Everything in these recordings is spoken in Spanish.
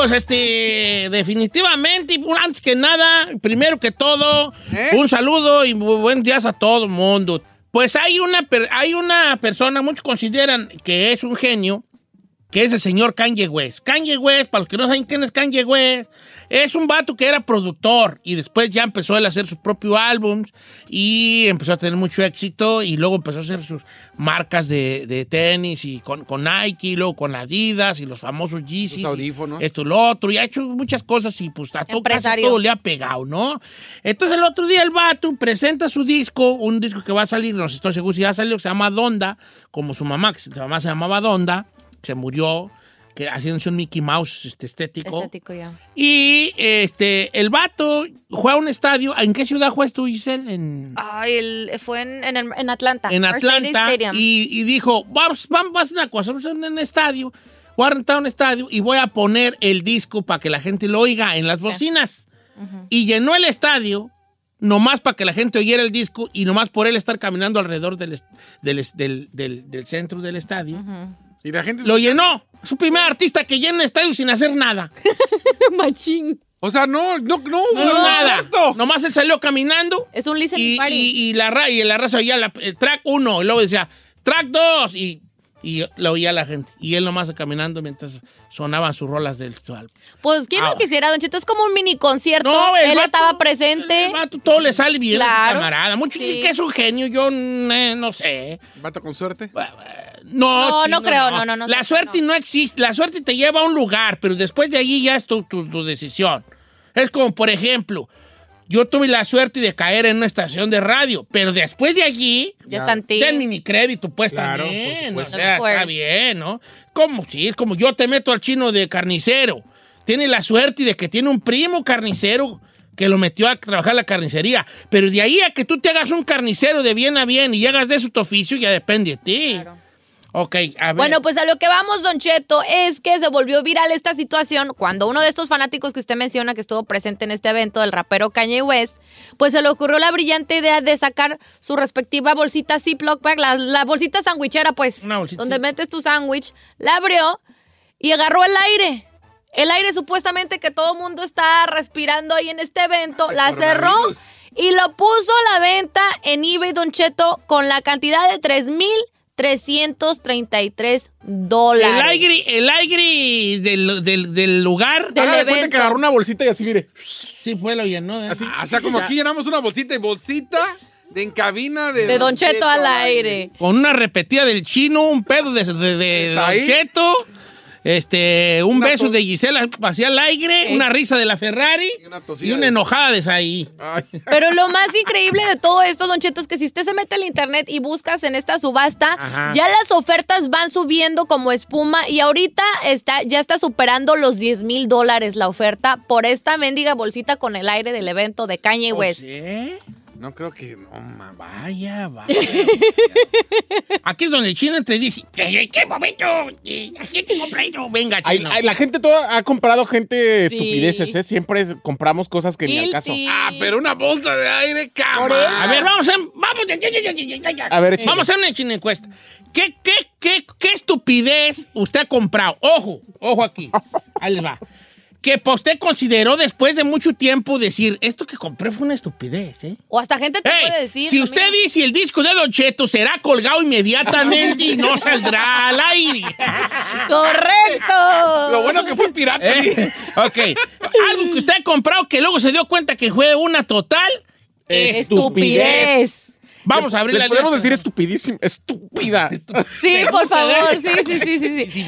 Pues este, definitivamente, antes que nada, primero que todo, un saludo y bu- buen días a todo el mundo. Pues hay una, hay una persona, muchos consideran que es un genio, que es el señor Kanye West. Kanye West, para los que no saben quién es Kanye West, es un vato que era productor y después ya empezó él a hacer sus propios álbums y empezó a tener mucho éxito y luego empezó a hacer sus marcas de, de tenis y con, con Nike, y luego con Adidas y los famosos Yeezys. audífonos. Esto y lo otro, y ha hecho muchas cosas y pues a todo, casi Empresario. todo le ha pegado, ¿no? Entonces el otro día el vato presenta su disco, un disco que va a salir, no sé, estoy seguro si ya salió, que se llama Donda, como su mamá, que su mamá se llamaba Donda, se murió, que haciéndose un Mickey Mouse este, estético. Estético ya. Y este, el vato juega un estadio. ¿En qué ciudad juegas tú, Giselle? En, Ay, el- fue en, en, en Atlanta. en Atlanta. Y, y dijo, vamos, vamos a hacer una cosa, vamos a hacer un estadio. Voy a rentar un estadio y voy a poner el disco para que la gente lo oiga en las bocinas. Y llenó el estadio nomás para que la gente oyera el disco y nomás por él estar caminando alrededor del, del, del- del- del centro del estadio. Y la gente... Lo llenó. Es su primer artista que llena estadio sin hacer nada. Machín. O sea, no, no, no. No, no, nada. exacto. Nomás él salió caminando. Es un listening y, party. y- y la, ra- y la raza oía la, el track 1 y luego decía track 2 y, y lo oía la gente. Y él nomás caminando mientras sonaban sus rolas del su álbum. Pues, ¿quién Ah. no quisiera, Don Cheto? Es como un mini concierto. No, Él vato- estaba presente. El vato todo le sale bien a ese Claro. camarada. Muchos Sí. dicen que es un genio, yo mm, no sé. Vato con suerte. No, No, chino, no creo, no, no, no, La suerte no. no. existe. La suerte te lleva a un lugar, pero después de allí ya es tu, tu- tu decisión. Es como, por ejemplo, yo tuve la suerte de caer en una estación de radio, pero después de allí, Ya está en ti. denme mi crédito, pues Claro, también. O sea, está bien, ¿no? Como sí, es como yo te meto al chino de carnicero. Tiene la suerte de que tiene un primo carnicero que lo metió a trabajar la carnicería. Pero de ahí a que tú te hagas un carnicero de bien a bien y hagas de tu oficio, ya depende de ti. Claro. Ok, a ver. Bueno, pues a lo que vamos, Don Cheto, es que se volvió viral esta situación cuando uno de estos fanáticos que usted menciona que estuvo presente en este evento, el rapero Kanye West, pues se le ocurrió la brillante idea de sacar su respectiva bolsita Ziploc bag, la, la bolsita sandwichera, pues, Una bolsita, donde metes tu sándwich, la abrió y agarró el aire. El aire supuestamente que todo el mundo está respirando ahí en este evento, la cerró y lo puso a la venta en eBay Don Cheto con la cantidad de 3,333 dólares. el aire, el aire del, del- del lugar. Del cuenta evento. que agarró una bolsita y así, mire. Sí, fue, lo llenó. ¿eh? Así. O sea, como aquí llenamos una bolsita y bolsita de en cabina de... De Don Cheto al aire. Con una repetida del chino, un pedo de, de, de ¿Está Don ahí? Cheto, este, un Una beso de Gisela hacia el aire, una risa de la Ferrari Y una y una de- enojada de ahí. Pero lo más increíble de todo esto, Don Cheto, es que si usted se mete al internet y buscas en esta subasta, Ajá. ya las ofertas van subiendo como espuma y ahorita está, ya está superando los 10 mil dólares la oferta por esta mendiga bolsita con el aire del evento de Kanye West. ¿Sí? No creo que... No, ma, va. Vaya, vaya. Aquí es donde el chino entre dice, ¿qué, qué momento? ¿Qué- ¿Qué te compré yo? Venga, chino. ay, la gente toda ha comprado gente Sí. estupideces, ¿eh? Siempre es- compramos cosas que ni al caso. Ah, pero una bolsa de aire, cama. A ver, vamos a, vamos, ya, ya, ya, ya, ya, ya, ya. A ver, échale. vamos a hacer una china encuesta. ¿Qué, qué, qué, ¿Qué estupidez usted ha comprado? Ojo, ojo aquí. Ahí les va. Que pa' usted consideró después de mucho tiempo decir, esto que compré fue una estupidez, ¿eh? O hasta gente te Ey, puede decir. si usted dice el disco de Don Cheto será colgado inmediatamente y no saldrá al aire. ¡Correcto! Lo bueno que fue pirata. Eh, ok. Algo que usted ha comprado que luego se dio cuenta que fue una total Estupidez. Vamos a abrir la podemos lista. decir estupidísima, estúpida. Sí, por favor. Sí, sí, sí, sí. sí.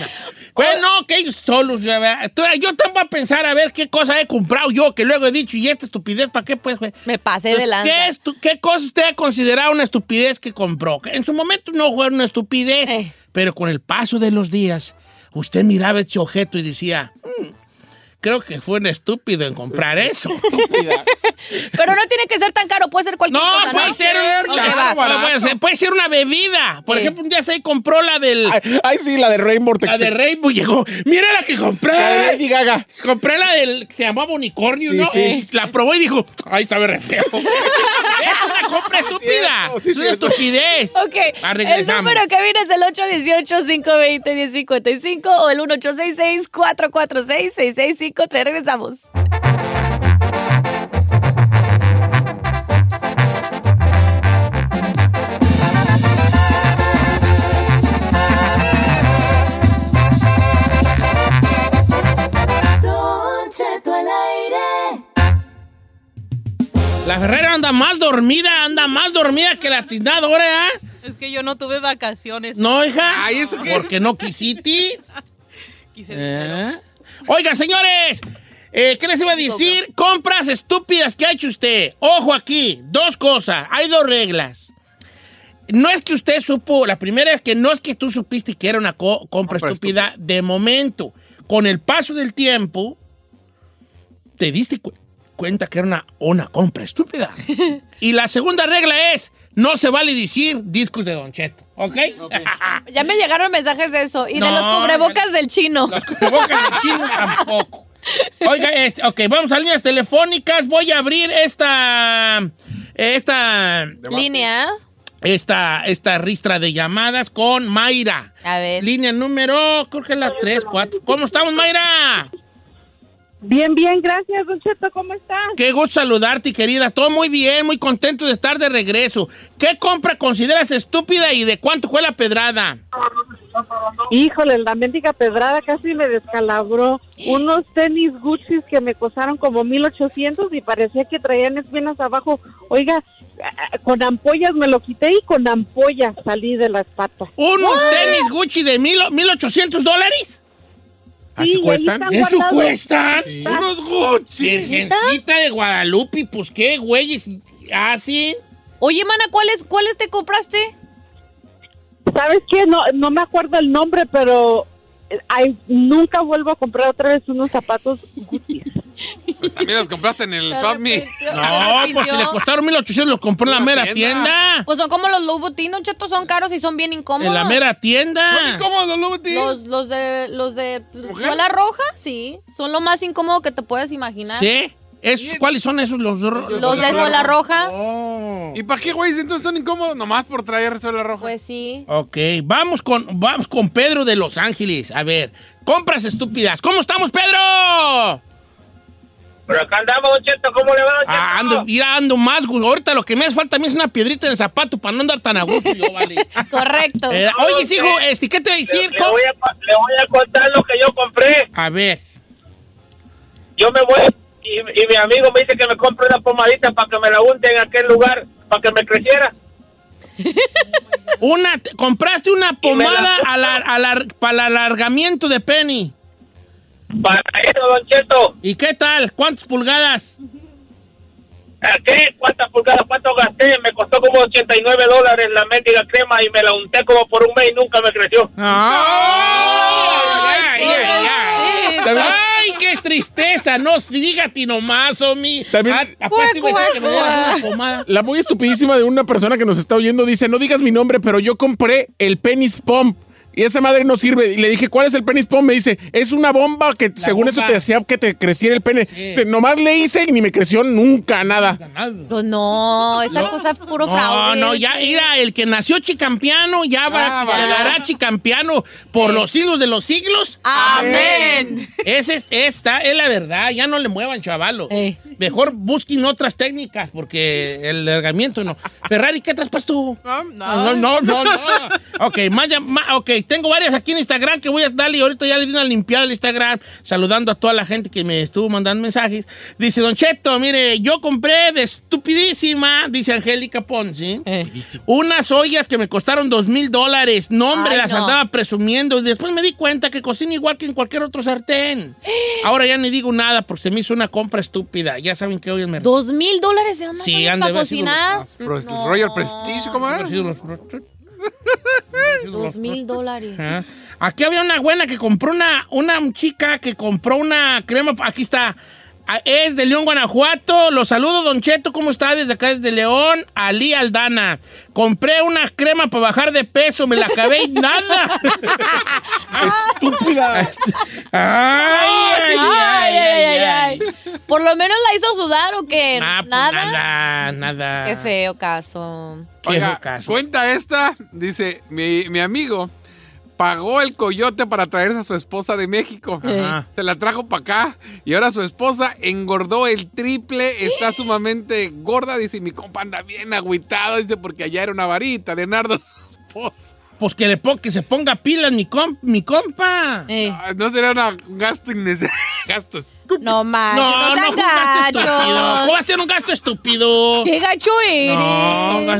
Bueno, que ellos solos, yo tengo a pensar a ver qué cosa he comprado yo, que luego he dicho, y esta estupidez, ¿para qué pues, güey? Me pasé de lanza. ¿qué, estu- ¿Qué cosa usted ha considerado una estupidez que compró? Que en su momento no fue una estupidez, Eh. pero con el paso de los días, usted miraba ese objeto y decía, "Mm, creo que fue un estúpido en comprar eso. Pero no tiene que ser tan caro, puede ser cualquier No, cosa, puede ¿no? ser, no, puede ser, puede ser una bebida. Por Sí. ejemplo, un día se compró la del Ay, ay, sí, la de Rainbow la de Rainbow llegó. Mira la que compré. La de Lady Gaga. Compré la del que se llamaba unicornio, Sí, ¿no? sí. La probó y dijo, ay, sabe re feo. es una compra estúpida. cierto, sí, es una cierto. estupidez. Ok, el número que viene es el 818-520-1055 o el 1866-446-6653. Regresamos. Don Cheto al aire. La Ferrera anda más dormida, anda más dormida que la tindadora, ¿eh? Es que yo no tuve vacaciones. No, hija. Ay, ¿eso qué? Porque no quisiste. Quise ¿Eh? Oigan, señores, eh, ¿qué les iba a decir? Compras estúpidas que ha hecho usted. Ojo aquí, dos cosas. Hay dos reglas. No es que usted supo, la primera es que no es que tú supiste que era una co- compra Compra estúpida de momento. Con el paso del tiempo, te diste cu- cuenta que era una, una compra estúpida. y la segunda regla es, no se vale decir discos de Don Cheto, ¿ok? Ya me llegaron mensajes de eso y de los cubrebocas del chino. Los cubrebocas de chino tampoco. Oiga, este, ok, vamos a líneas telefónicas. Voy a abrir esta. Esta. Línea. Esta, esta ristra de llamadas con Mayra. A ver. Línea número, creo que es la 3, 4. ¿Cómo estamos, Mayra? Bien, bien, gracias, Don Cheto, ¿cómo estás? Qué gusto saludarte, querida. Todo muy bien, muy contento de estar de regreso. ¿Qué compra consideras estúpida y de cuánto fue la pedrada? Híjole, la mendiga pedrada casi me descalabró. Unos tenis Gucci que me costaron como 1800 y parecía que traían espinas abajo. Oiga, ah, con ampollas me lo quité y con ampollas salí de las patas. ¿Unos tenis Gucci de mil, 1800 dólares? ¿Así ahí cuestan? ¿Eso cuestan? Sí. Unos Gucci. Virgencita de Guadalupe, pues qué güeyes hacen. Oye, mana, ¿cuáles, ¿cuáles te compraste? ¿Sabes qué? No, no me acuerdo el nombre, pero eh, ay, nunca vuelvo a comprar otra vez unos zapatos Gucci. También los compraste en el Swap Me. No, pues si le costaron 1800 los compró en la mera tienda. tienda. Pues son como los Louis Vuitton, Don Cheto, son caros y son bien incómodos. En la mera tienda. ¿Cómo, Don Luti? Los, los de, los de ¿Mujer? suela roja, sí, son lo más incómodo que te puedes imaginar. ¿Sí? Esos, ¿Cuáles son esos los Los de suela roja, Oh. ¿Y para qué, güey? Entonces son incómodos nomás por traer suela roja. pues sí. Ok, vamos con, vamos con Pedro de Los Ángeles. A ver, compras estúpidas. ¿Cómo estamos, Pedro? Pero acá andamos, Don Cheto, ¿cómo le va, Don Cheto? Ah, ando, mira, ando más, güey. Ahorita lo que me hace falta a mí es una piedrita en el zapato para no andar tan a gusto yo, vale. Correcto. Eh, oye, hijo, este, ¿qué te voy a Le, decir? le voy a, le voy a contar lo que yo compré. A ver, Yo me voy y, y mi amigo me dice que me compre una pomadita para que me la unte en aquel lugar, para que me creciera. una, te- compraste una la- pomada para el alargamiento de Penny. Para eso, Don Cheto. ¿Y qué tal? ¿Cuántas pulgadas? ¿A ¿Qué? ¿Cuántas pulgadas? ¿Cuánto gasté? Me costó como 89 dólares la mendiga crema y me la unté como por un mes y nunca me creció. ¡Ay, ay, ay, ay! Sí, También- ¡Ay, qué tristeza! No, dígate nomás, Omi. También- Ah, me. La muy estupidísima de una persona que nos está oyendo dice, no digas mi nombre, pero yo compré el penis pump, Y esa madre no sirve. Y le dije, ¿cuál es el penis pon? Me dice, es una bomba que según eso te hacía que te creciera el pene. Nomás le hice y ni me creció nunca nada. Pues no, esa cosa es puro No, fraude. no, ya, mira, el que nació chicampiano ya va, Ah, vaya. quedará chicampiano por los siglos de los siglos. Amén. Ese, es- esta es la verdad, ya no le muevan, chavalo. Ey. Mejor busquen otras técnicas, porque el largamiento no. Ferrari, ¿qué traspas tú? No, No, no, no, no. Ok, más llam- ma- ok, tengo varias aquí en Instagram que voy a darle. Ahorita ya le di una limpiada al Instagram, saludando a toda la gente que me estuvo mandando mensajes. Dice, Don Cheto, mire, yo compré de estupidísima, dice Angélica Ponzi, Eh. unas ollas que me costaron dos mil dólares. No, hombre, Ay, las no. andaba presumiendo. Y después me di cuenta que cocina igual que en cualquier otro sartén. Ahora ya ni digo nada porque se me hizo una compra estúpida. Ya saben que hoy es mercado. ¿Dos mil dólares en una Sí, para sido cocinar? Royal Prestige, ¿cómo es? Dos mil dólares. Aquí había una buena que compró una, una chica que compró una crema. Aquí está. Ah, Es de León, Guanajuato. Los saludo, Don Cheto. ¿Cómo está? Desde acá, desde León. Ali Aldana. Compré una crema para bajar de peso. Me la acabé y nada. Estúpida. ay, ay, Ay, ay, ay, ay. Por lo menos la hizo sudar o qué? Ah, pues Nada. nada, nada. Qué feo caso. Qué Oiga, feo caso. cuenta esta, dice, mi, mi amigo pagó el coyote para traerse a su esposa de México. Ajá. Se la trajo para acá y ahora su esposa engordó el triple, está sumamente gorda, dice, mi compa anda bien agüitado, dice, porque allá era una varita de Nardo, su esposa. Pues que, le pon- que se ponga pilas mi, com- mi compa. Eh, Ah, No sería una- un gasto innecesario, gasto estúpido. no manches, No, no, no, sean fue un gasto estúpido. ¿Cómo va a ser un gasto estúpido? ¡Qué gacho eres!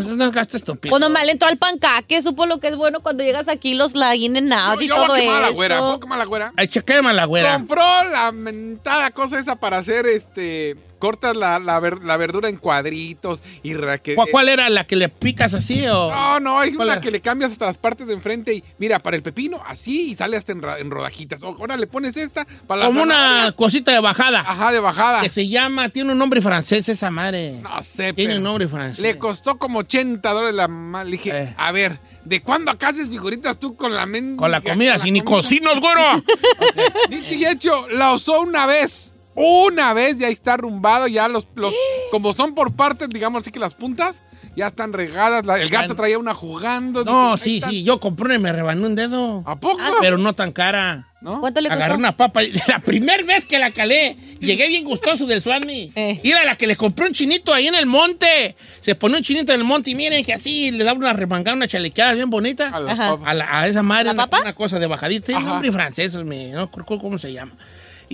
No, es gasto estúpido. Pues nomás le entró al pancaque, supo lo que es bueno cuando llegas aquí, los la in and out Yo, y yo todo voy a quemar a la eso. güera, ¿puedo quemar a la güera? Ay, chequéme la güera. Compró la mentada cosa esa para hacer, este, cortas la, la, ver- la verdura en cuadritos y ra- que- ¿Cuál, cuál era la que le picas así o...? No, no, hay ¿Cuál una era? que le cambias hasta las partes de enfrente y mira, para el pepino así y sale hasta en, rodajitas. O- Ahora le pones esta para la Como una cosita de bajada. Ajá, de bajada. Que se llama, tiene un nombre francés esa madre. No sé, Tiene pero un nombre francés. Le costó como 80 dólares la ma- Le dije, Eh. a ver, ¿de cuándo acá haces figuritas tú con la mente? Con la comida, si ni cocinos, güero. Dicho y hecho, la usó una vez. Una vez ya está arrumbado, ya los, los como son por partes, digamos así que las puntas ya están regadas. la- el gato traía una jugando. No, sí, están. sí, yo compré una y me rebané un dedo. ¿A poco? Pero no tan cara. ¿No? ¿Cuánto le costó? Agarré una papa. y- La primera vez que la calé, llegué bien gustoso del Swami. Eh. Y era la que le compré un chinito ahí en el monte. Se pone un chinito en el monte y miren que así le daba una remangada, una chalequeada bien bonita. A la. A, la- a esa madre, ¿La una, papa? una cosa de bajadita. Tiene un nombre francés, me, no recuerdo cómo se llama.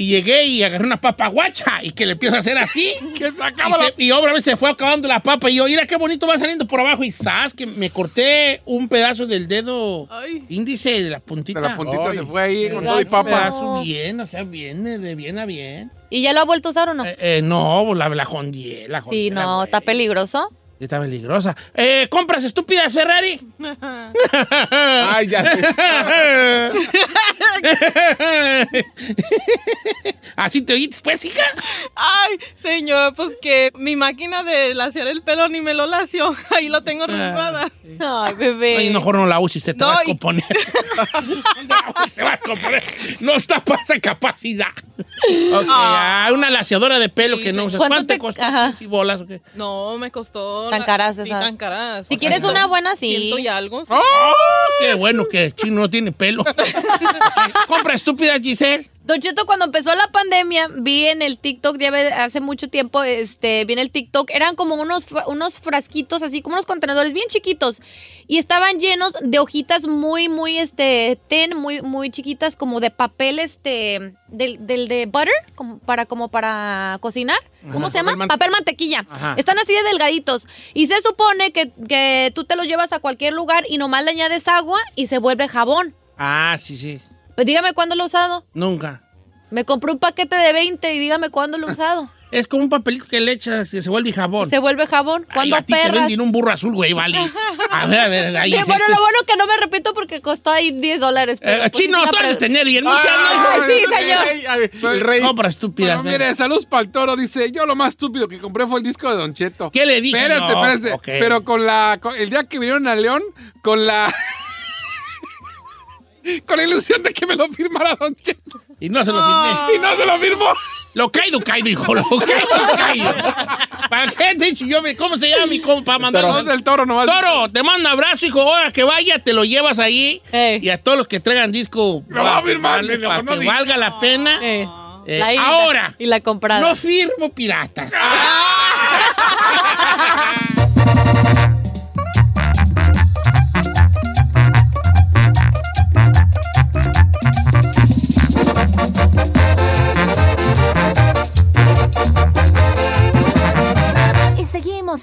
Y llegué y agarré una papa guacha y que le empiezo a hacer así. Que Y, sacaba la... se- y otra vez se fue acabando la papa y yo, mira qué bonito va saliendo por abajo y ¡zas! que me corté un pedazo del dedo Ay. índice de la puntita. De la puntita Ay, se fue ahí con todo y papa. bien, o sea, bien, de bien a bien. ¿Y ya lo ha vuelto a usar o no? Eh, eh, no, la, la jondié, la sí, jondié, no, está peligroso. Está peligrosa. Eh, ¿Compras estúpidas, Ferrari? Ay, ya. ¿Así te oíste, pues, hija? Ay, señora, pues que mi máquina de laciar el pelo ni me lo lació. Ahí lo tengo arrugada. Ay, bebé. Ay, mejor no la uses, se te No, va a y- componer. se va a componer. No está para esa capacidad. Ok, ah, una laciadora de pelo Sí, que no sí. usas. ¿Cuánto ¿Cuánto te costó? ajá. ¿Sí, bolas o qué? No, me costó. Tan la- caras sí, esas. tan caras. Si quieres una buena, sí. Ciento y algo. sí. ¡Oh! Qué bueno que Chino no tiene pelo. Compra estúpida, Giselle. Don Cheto, cuando empezó la pandemia, vi en el TikTok, ya hace mucho tiempo, este, vi en el TikTok, eran como unos, unos frasquitos, así como unos contenedores bien chiquitos, y estaban llenos de hojitas muy, muy, este, ten, muy, muy chiquitas, como de papel, este, del, del de butter, como para, como para cocinar. ¿Cómo se llama? Papel mantequilla. Ajá. Están así de delgaditos. Y se supone que, que tú te los llevas a cualquier lugar y nomás le añades agua y se vuelve jabón. Ah, sí, sí. Pues dígame cuándo lo he usado. Nunca. Me compré un paquete de 20 y dígame cuándo lo he usado. Es como un papelito que le echas y se vuelve jabón. Se vuelve jabón. Ay, ¿Cuándo a ti te venden un burro azul, güey, vale. A ver, a ver, ahí Sí, es bueno, este. lo bueno que no me repito porque costó ahí 10 dólares. pero, Eh, pues, chino, tú eres tener y en muchas no. sí, señor. Ay, ay, el rey. Compra estúpida. Bueno, mire, saludos para el toro. Dice, yo lo más estúpido que compré fue el disco de Don Cheto. ¿Qué le dije Espérate, yo? espérate. Pero con la... con- el día que vinieron a León, con la... Con la ilusión de que me lo firmara Don Cheto. Y no se lo firmé. Y no se lo firmó. Lo caído, caído, hijo. Lo caído, caído. ¿Para qué te yo? me- ¿Cómo se llama mi compa? Mandar No es del toro nomás. Toro, te manda abrazo, hijo. Ahora que vaya, te lo llevas ahí. Ey. Y a todos los que traigan disco. Lo va a firmar, Para no que valga la pena. Eh, Eh, la ahora, Y la comprada. no firmo piratas. Y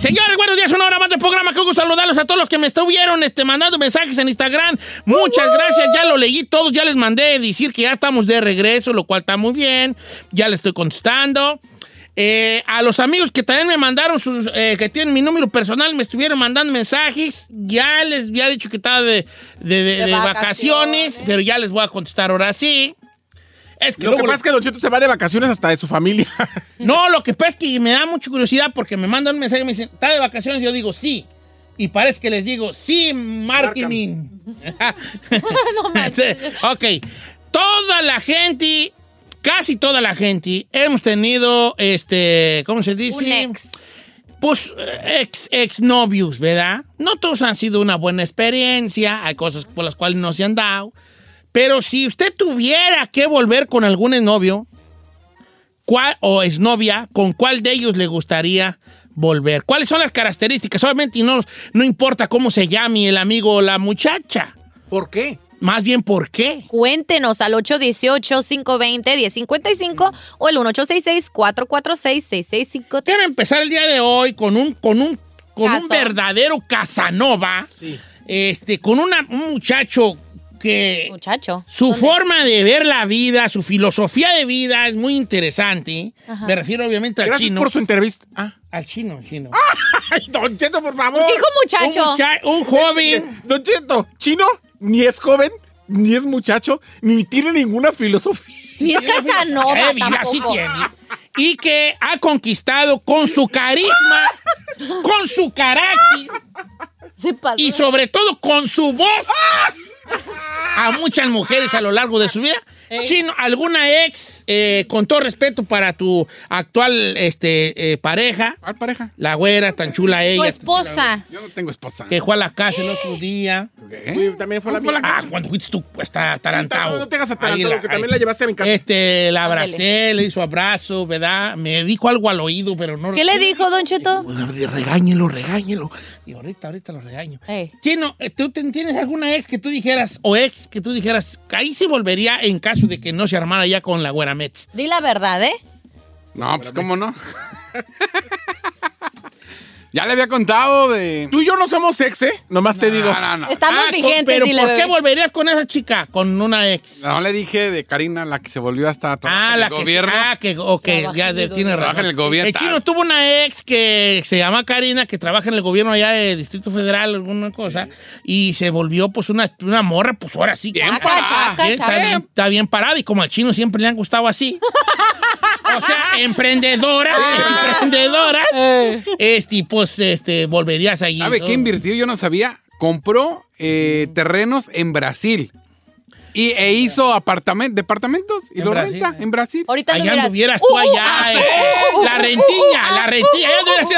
Señores, buenos días, una hora más de programa. Qué gusto saludarlos a todos los que me estuvieron este, mandando mensajes en Instagram. Muchas gracias, ya lo leí todos, ya les mandé decir que ya estamos de regreso, lo cual está muy bien. Ya les estoy contestando. Eh, a los amigos que también me mandaron sus, eh, que tienen mi número personal, me estuvieron mandando mensajes. Ya les había dicho que estaba de, de- de- De de vacaciones, vacaciones. pero ya les voy a contestar ahora sí. Es que Lo que pasa es que Don Cheto se va de vacaciones hasta de su familia. no, lo que pasa es que me da mucha curiosidad porque me mandan un mensaje y me dicen, ¿está de vacaciones? Y yo digo, sí. Y parece que les digo, sí, marketing. ok. Toda la gente, casi toda la gente, hemos tenido, este, ¿cómo se dice? Un ex. Pues eh, ex, ex novios, ¿verdad? No todos han sido una buena experiencia, hay cosas por las cuales no se han dado. Pero si usted tuviera que volver con algún novio, ¿cuál o exnovia, con cuál de ellos le gustaría volver? ¿Cuáles son las características? Obviamente y no, no importa cómo se llame el amigo o la muchacha. ¿Por qué? Más bien, ¿por qué? Cuéntenos al 818-520-1055 o el 1866-446-6653. Quiero empezar el día de hoy con un, con un, con un verdadero Casanova. Este, con una- un muchacho que Muchacho. Su ¿dónde? forma de ver la vida, su filosofía de vida es muy interesante. Ajá. Me refiero obviamente al Gracias chino. por su entrevista. Ah. Al chino, al chino. Ay, Don Cheto, por favor. Dijo muchacho. Un, mucha- un joven. Don Cheto, chino ni es joven, ni es muchacho, ni tiene ninguna filosofía. Ni es Casanova Eh, sí tampoco. tiene. Y que ha conquistado con su carisma, con su carácter Se pasó. y sobre todo con su voz a muchas mujeres a lo largo de su vida. Chino, ¿alguna ex, eh, con todo respeto para tu actual este, eh, pareja, ¿Cuál pareja? la güera, tan chula Tu ella, esposa. Yo no tengo esposa. que fue a la casa el otro día? ¿Qué? Uy, también fue la mía. Ah, cuando fuiste tú, pues, está atarantado. No te hagas Ahí atarantado, que también ahí. la llevaste a mi casa. Este, la Ándale. abracé, le hizo abrazo, ¿verdad? Me dijo algo al oído, pero no... ¿Qué le dijo, Don Cheto? Regáñelo, regáñelo. Y ahorita, ahorita lo regaño. Chino, eh, ¿tú tienes alguna ex que tú dijeras, o ex que tú dijeras, ahí se volvería en caso de que no se armara ya con la güera Mets? Di la verdad, ¿eh? No, pues cómo no. Ya le había contado de. Tú y yo no somos ex, ¿eh? Nomás te digo. No, no, no. Estamos Ah, con- vigentes, Pero dile, ¿por qué volverías con esa chica? Con una ex. No le dije de Karina, la que se volvió hasta Ah, la que gobierno. Ah, que, ok, Trabaja ya de- el tiene gobierno. razón. Trabaja en el gobierno. El chino tuvo una ex que se llama Karina, que trabaja en el gobierno allá de Distrito Federal, alguna cosa, y se volvió pues una, una morra, pues ahora sí. Bien Chaca, parada. chaca, Bien, está, chaca. bien, está bien parada y como al chino siempre le han gustado así. O sea, emprendedoras, emprendedoras. Este, pues, este, volverías allí. ¿Sabe ¿no? qué invirtió? Yo no sabía. Compró eh, terrenos en Brasil. Y, e hizo apartament departamentos y lo Brasil, renta eh. en Brasil. Ahorita Allá anduvieras. anduvieras tú Uh, uh, allá. ah, eh. Uh, la uh, rentiña, uh, la rentiña. Allá anduvieras así.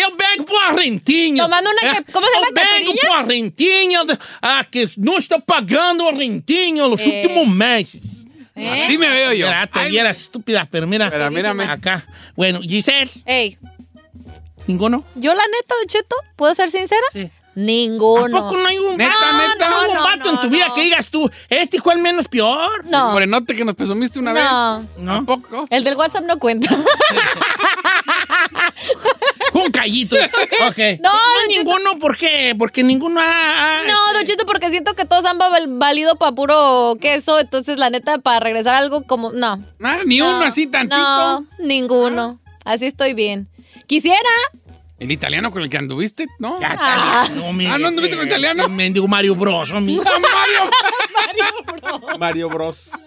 Eu vengo por rentinho. Tomando una que- ¿cómo se llama, Eu vengo caipirinha? por rentinho. Ah, que no está pagando rentinho los Eh. últimos meses. ¿Eh? Así me veo yo. Mira, te Ay, vieras estúpida, pero mira. Pero mírame. Acá. Bueno, Giselle, Ey, ¿ninguno? yo la neta, Don Cheto, ¿puedo ser sincera? Sí. Ninguno. ¿A poco no hay un, Neta, neta. no, un no, vato en no, tu vida que digas tú, este fue el menos peor? No. Morenote que nos presumiste una No. vez. ¿No? ¿A poco? El del WhatsApp no cuenta. Un callito. Ok. No, Cheto. ninguno, ¿por qué? Porque ninguno ha... ha- No, Don Cheto, porque siento que todos han val- valido para puro queso, entonces la neta, para regresar a algo como... No. Ah, ni No, uno así tantito. No, ninguno. Así estoy bien. Quisiera. ¿El italiano con el que anduviste? ¿No? Ya, Ah. italiano, mi- Ah, ¿no anduviste con italiano? el Mendigo Mario Bros. mi. Mario. Mario Bros.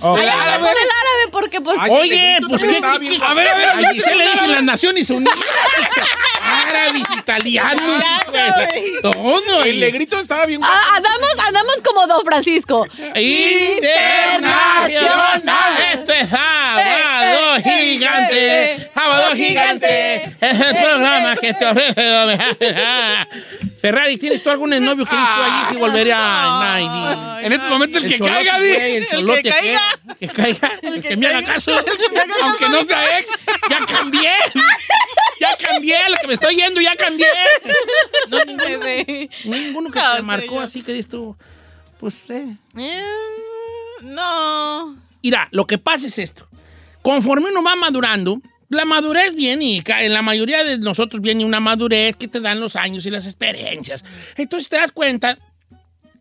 Ok. Ay, vamos con el árabe, porque pues... Ay, Oye, pues qué, qué- a ver, a ver, allí se le dicen las Naciones Unidas. Árabes, italianos, pues, todo. El negrito estaba bien. Ah, andamos, andamos como Don Francisco. Internacional. Esto es Sábado Gigante. Sábado Gigante. Es el programa que te ofrece. Ferrari, ¿tienes tú algún novio que dices tú allí si volvería a Navy? En estos momentos el, que cholote, caiga, di. El cholote, que caiga. ¿qué? Que caiga. El que me haga caso. Aunque no sea ex. Ya cambié. Ya cambié. Lo que me estoy yendo, ya cambié. No, ninguno, Bebé. ninguno que No, te marcó señor. así que dices tú. Pues, eh. Eh, no. Mira, lo que pasa es esto. Conforme uno va madurando, la madurez viene y en la mayoría de nosotros viene una madurez que te dan los años y las experiencias. Entonces te das cuenta,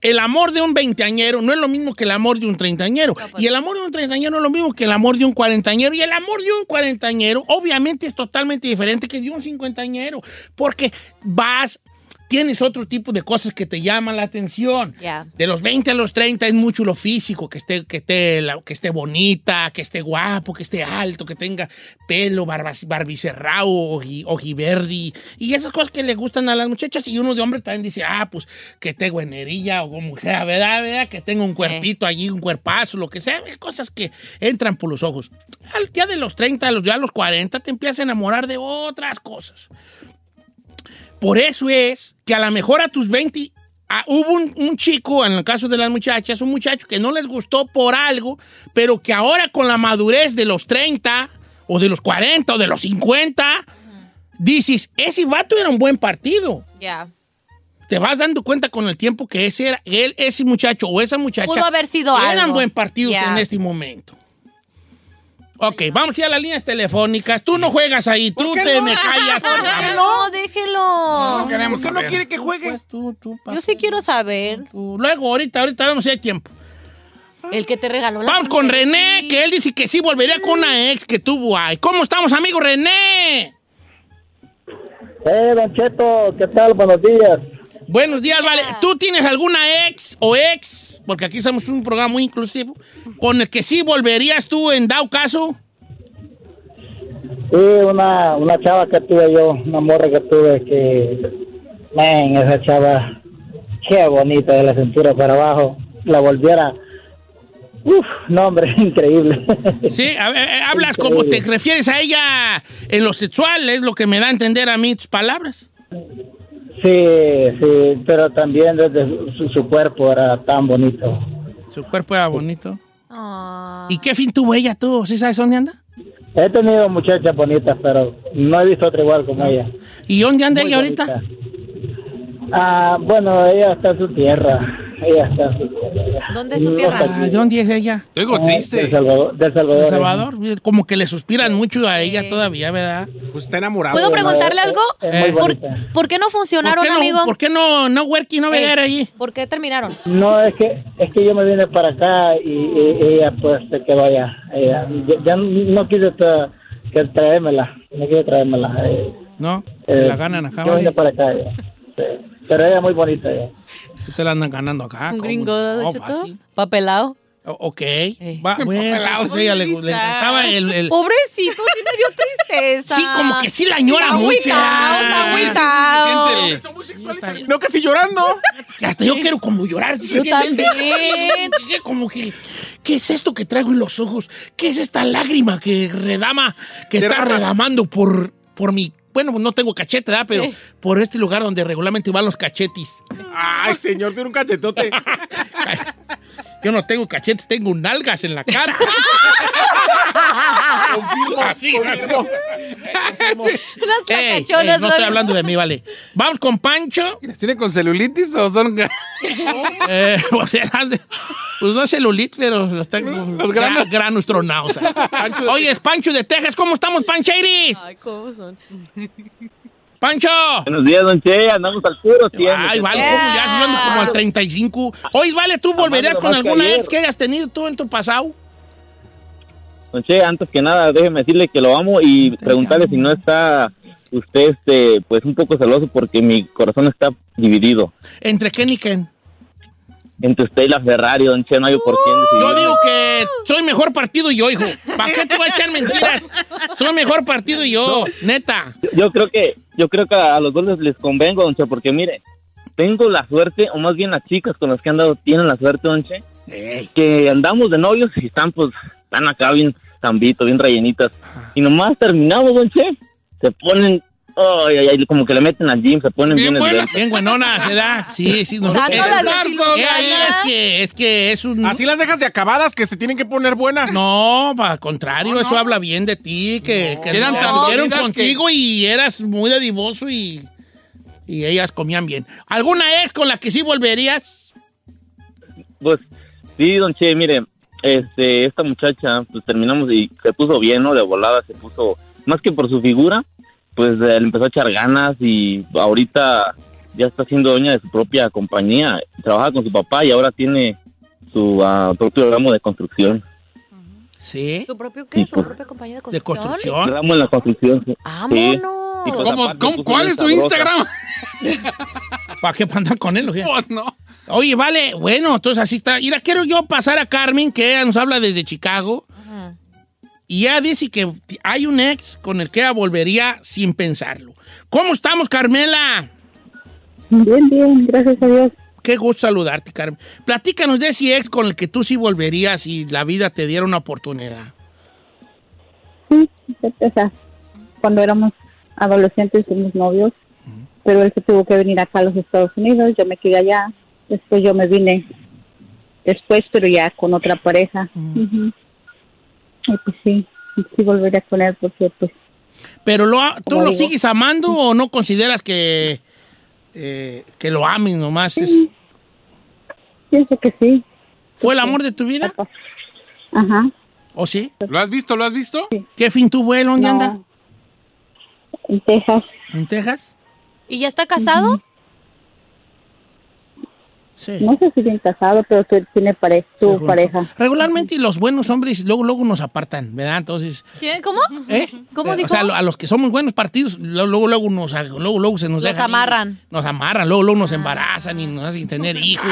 el amor de un veinteañero no es lo mismo que el amor de un treintañero. Y el amor de un treintañero no es lo mismo que el amor de un cuarentañero. Y el amor de un cuarentañero obviamente es totalmente diferente que de un cincuentañero. Porque vas... Tienes otro tipo de cosas que te llaman la atención. Ya. De los 20 a los 30 es mucho lo físico, que esté, que esté, que esté bonita, que esté guapo, que esté alto, que tenga pelo, barbicerrao, oji- ojiverdi, y esas cosas que le gustan a las muchachas. Y uno de hombre también dice, ah, pues que tenga guanerilla o como sea, ¿verdad? ¿verdad? Que tenga un cuerpito allí, un cuerpazo, lo que sea, cosas que entran por los ojos. Día de los 30, a los, ya a los 40, te empiezas a enamorar de otras cosas. Por eso es que a lo mejor a tus 20 ah, hubo un, un chico, en el caso de las muchachas, un muchacho que no les gustó por algo, pero que ahora con la madurez de los 30 o de los 40 o de los 50, dices, ese vato era un buen partido. Ya. Te vas dando cuenta con el tiempo que ese era, él, ese muchacho o esa muchacha Pudo haber sido eran algo. buen partidos en este momento. Ok, vamos a ir a las líneas telefónicas. Tú no juegas ahí, tú te no? me callas. ¿Por qué no? Déjelo. No queremos ¿Por qué no quiere que juegue? Pues tú, tú, Yo sí quiero saber. tú. Luego, ahorita, ahorita vemos si hay tiempo. El que te regaló la Vamos con. René, que él dice que sí volvería con una ex que tuvo ahí. ¿Cómo estamos, amigo René? Eh, Don Cheto, ¿qué tal? Buenos días. Buenos días, vale. ¿Tú tienes alguna ex o ex? Porque aquí somos un programa muy inclusivo. ¿Con el que sí volverías tú en dado caso? Sí, una, una chava que tuve yo, una morra que tuve que, man, esa chava, qué bonita de la cintura para abajo, la volviera, uff, no hombre, increíble. Sí, a ver, eh, hablas como te refieres a ella en lo sexual, es lo que me da a entender a mí tus palabras. Sí, sí, pero también desde su, su cuerpo era tan bonito. Su cuerpo era bonito. Ah. ¿Y qué fin tuvo ella tú? ¿Sí sabes dónde anda? He tenido muchachas bonitas, pero no he visto otra igual como ella. ¿Y dónde anda Muy ella ahorita? Ah, bueno, ella está en su tierra. Ella está. ¿Dónde es su tierra? Ah, ¿De dónde es ella? Tengo Ah, triste. Del Salvador. Del Salvador. ¿El Salvador? Como que le suspiran mucho a ella todavía, ¿verdad? Pues está enamorado. ¿Puedo preguntarle algo? Eh, ¿Por, por qué no funcionaron, ¿Por qué no, amigo? ¿Por qué no, no working, no Ey, ver ahí? ¿Por qué terminaron? No, es que, es que yo me vine para acá y, y ella pues se quedó allá. Ella, ya, ya no quise tra- que traérmela, no quise traérmela. eh, ¿No? eh, la ganan acá, Yo vine para acá. ella. Sí. Pero ella es muy bonita. ella. Te la andan ganando acá. ¿Un ¿cómo? gringo, No, Cheto? fácil. ¿Papelado? O- ok. Va, bueno, Papelado. ella le, le encantaba el... el- Pobrecito, sí me dio tristeza. Sí, como que sí la añora Está mucho. está agüitado. No, casi llorando. Hasta yo quiero como llorar. Yo también. Como que, ¿qué es esto que traigo en los ojos? ¿Qué es esta lágrima que redama, que está redamando por, por mi... Bueno, no tengo cachete, ¿verdad? Pero por este lugar donde regularmente van los cachetis. Ay, señor, tiene un cachetote. Yo no tengo cachetes, tengo nalgas en la cara. Así. Las Ey, ey, sacachonas, no estoy hablando de mí, vale. Vamos con Pancho. ¿Tiene con celulitis o son.? Eh, o sea, pues no es celulit, pero los granos. granos tronados. Oye, es Pancho de Texas. ¿Cómo estamos, Pancheiris? Ay, ¿cómo son? ¡Pancho! Buenos días, don Che, andamos al puro siempre. Ay, vale, ¿cómo ya se ando como al 35? Oye, vale, ¿tú volverías con alguna ex que hayas tenido tú en tu pasado? Don Che, antes que nada, déjeme decirle que lo amo y preguntarle si no está usted, este, pues un poco celoso porque mi corazón está dividido. ¿Entre quién y quién? Entre usted y la Ferrari, don Che, no hay por quién decidir. Yo digo que soy mejor partido yo, hijo. ¿Para qué te voy a echar mentiras? Soy mejor partido yo, neta. Yo creo que, yo creo que a los dos les, les convengo, don Che, porque mire, tengo la suerte, o más bien las chicas con las que he andado tienen la suerte, don Che, que andamos de novios y están pues, están acá bien zambito, bien rellenitas. Y nomás terminamos, don Che, se ponen, ay, ay, ay, como que le meten al gym, se ponen bien, Bien buena, bien buenona, se da. Sí, sí. nosotros- Dándolas es, que es que es un Así las dejas de acabadas que se tienen que poner buenas. no, al contrario, eso habla bien de ti, que, que tan dolidas contigo y eras muy dadivoso y, y ellas comían bien. ¿Alguna ex con la que sí volverías? Pues sí, don Che, mire, este, esta muchacha, pues terminamos y se puso bien, ¿no? De volada se puso, más que por su figura, pues eh, le empezó a echar ganas y ahorita ya está siendo dueña de su propia compañía. Trabaja con su papá y ahora tiene su ah, propio ramo de construcción. Sí. ¿Su propio qué? ¿Su propia compañía de De construcción? construcción. Ramo en la construcción. sí. ¡Vámonos! Y pues, ¿Cómo, aparte, cómo- ¿Cuál es tu sabrosa. Instagram? ¿Para qué andan con él? o qué? Pues no. Oye, vale, bueno, entonces así está. Mira, quiero yo pasar a Carmen, que ella nos habla desde Chicago. Y ella dice que hay un ex con el que ella volvería sin pensarlo. ¿Cómo estamos, Carmela? Bien, bien, gracias a Dios. Qué gusto saludarte, Carmen. Platícanos de ese ex con el que tú sí volverías si la vida te diera una oportunidad. Sí, sea, cuando éramos adolescentes fuimos novios, pero él se tuvo que venir acá a los Estados Unidos, yo me quedé allá, después yo me vine después, pero ya con otra pareja. Ujú. Y pues sí, sí volvería con él porque pues Pero lo, ha- ¿tú lo digo. sigues amando o no consideras que, eh, que lo ames nomás? Es- pienso que sí. ¿Fue el amor de tu vida? Ajá. ¿O sí? ¿Lo has visto? ¿Lo has visto? ¿Qué fin tuvo él? ¿Dónde No. anda? En Texas. ¿En Texas? ¿Y ya está casado? Sí. No sé si bien casado, pero tiene pare tu Sí, pareja. Regularmente los buenos hombres luego, luego nos apartan, ¿verdad? Entonces. ¿Cómo? ¿eh? ¿Cómo Eh, dijo? O sea, a los que somos buenos partidos, luego, luego, nos, luego, luego se nos Los dejan ir. amarran. Nos amarran, luego, luego nos embarazan y nos hacen tener hijos.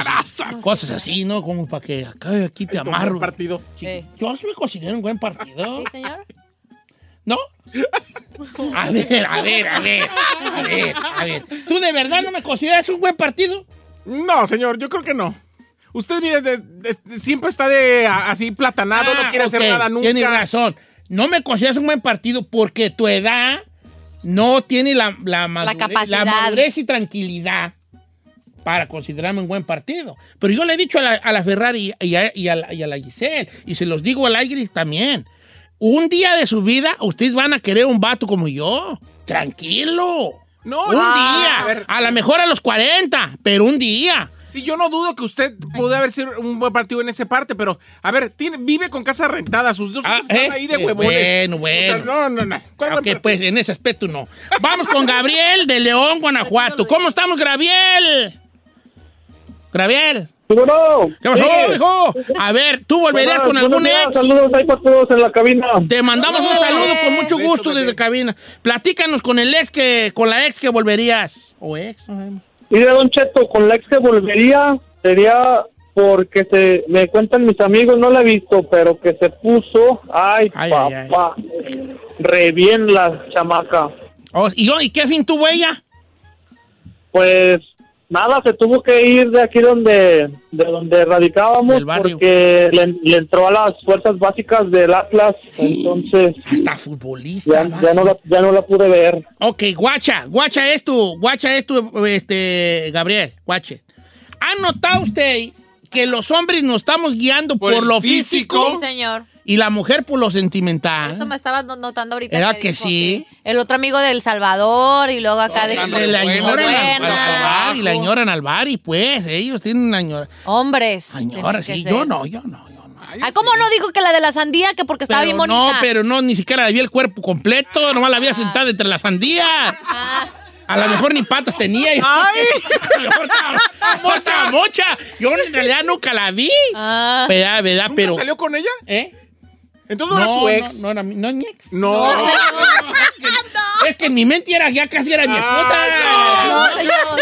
y cosas así, ¿no? Como para que acá, aquí te amarro. partido. Sí. Yo me considero un buen partido. ¿Sí, señor? ¿No? A ver, a ver, a ver, a ver, a ver. ¿Tú de verdad no me consideras un buen partido? No, señor, yo creo que no. Usted, mire, de- de- siempre está de a- así platanado, no quiere hacer Ah, ok, nada nunca. Tienes razón. No me consideras un buen partido porque tu edad no tiene la, la, madurez, capacidad. la madurez y tranquilidad para considerarme un buen partido. Pero yo le he dicho a la, a la Ferrari y a, y a la, y a la Giselle, y se los digo al aire también. Un día de su vida, ustedes van a querer un vato como yo. Tranquilo. No, un no, día. a ver. A lo mejor a los 40, pero un día. Sí, yo no dudo que usted pudo haber sido un buen partido en esa parte, pero a ver, tiene, vive con casa rentada, sus dos ¿Eh? están ahí de Eh, huevones. Bueno, O bueno. sea, no, no, no. ¿Cuál Ok, buen pues en ese aspecto no. Vamos con Gabriel de León, Guanajuato. ¿Cómo estamos, Gabriel? Gabriel. ¿Qué pasó, Sí. hijo? A ver, ¿tú volverías con algún días, ex? Saludos ahí para todos en la cabina. Te mandamos un saludo con mucho gusto desde cabina. Platícanos con el ex que, con la ex que volverías. O ex, no sabemos. Y de Don Cheto, con la ex que volvería, sería porque se me cuentan mis amigos, no la he visto, pero que se puso, ay, Ay, ay, papá, re bien la chamaca. Oh, ¿y, yo- ¿Y qué fin tuvo ella? Pues nada, se tuvo que ir de aquí donde de donde radicábamos porque le, le entró a las fuerzas básicas del Atlas, entonces Hasta futbolista. ya, ya no la, ya no la pude ver. Ok, guacha, guacha es tu, guacha es tu, este, Gabriel, guache. ¿Han notado ustedes que los hombres nos estamos guiando por, lo físico. físico, Sí, señor. Y la mujer por lo sentimental? Eso me estaba no- notando ahorita. ¿Verdad que dijo sí? El otro amigo de El Salvador y luego acá de... Le la bar y la añoran al bar y pues ellos tienen una añora. Hombres. Añora, tienen que sí, ser. yo no, yo no. Ay, ¿cómo no dijo que la de la sandía? Que porque estaba bien Pero bonita. no, pero no, ni siquiera le vi el cuerpo completo, nomás la había sentada entre las sandías. A lo mejor ni patas tenía. Yo- A lo mejor estaba mocha, mocha. Yo en realidad nunca la vi. Ah. ¿Verdad, verdad? ¿Nunca Pero. salió con ella? ¿Eh? Entonces no, era su ex. No, no era mi, no es mi ex. No. Es que en mi mente era, ya casi era mi esposa. No, señor.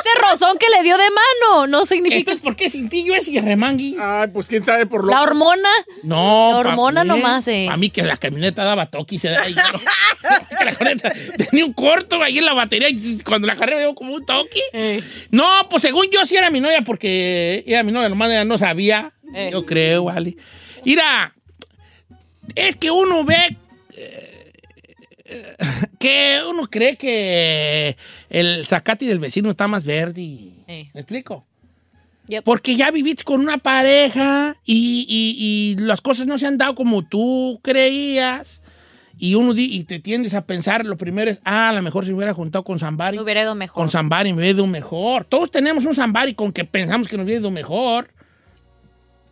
Ese rozón que le dio de mano no significa... ¿Por qué sin ti yo ese remangui? Ay, pues quién sabe por lo. La hormona. No, La hormona mí, nomás, eh. A mí que la camioneta daba toque y se da. no- la camioneta tenía un corto ahí en la batería y cuando la carrera dio como un toque. Eh. No, pues según yo sí era mi novia porque era mi novia, nomás ella no sabía. Eh. Yo creo, vale. Mira, es que uno ve eh, que uno cree que el zacate del vecino está más verde. Eh. ¿Me explico? Yep. Porque ya viviste con una pareja y, y- y las cosas no se han dado como tú creías. Y uno y te tiendes a pensar, lo primero es, ah, a lo mejor si me hubiera juntado con Zambari. Me hubiera ido mejor. Con Zambari me hubiera ido mejor. Todos tenemos un Zambari con que pensamos que nos hubiera ido mejor.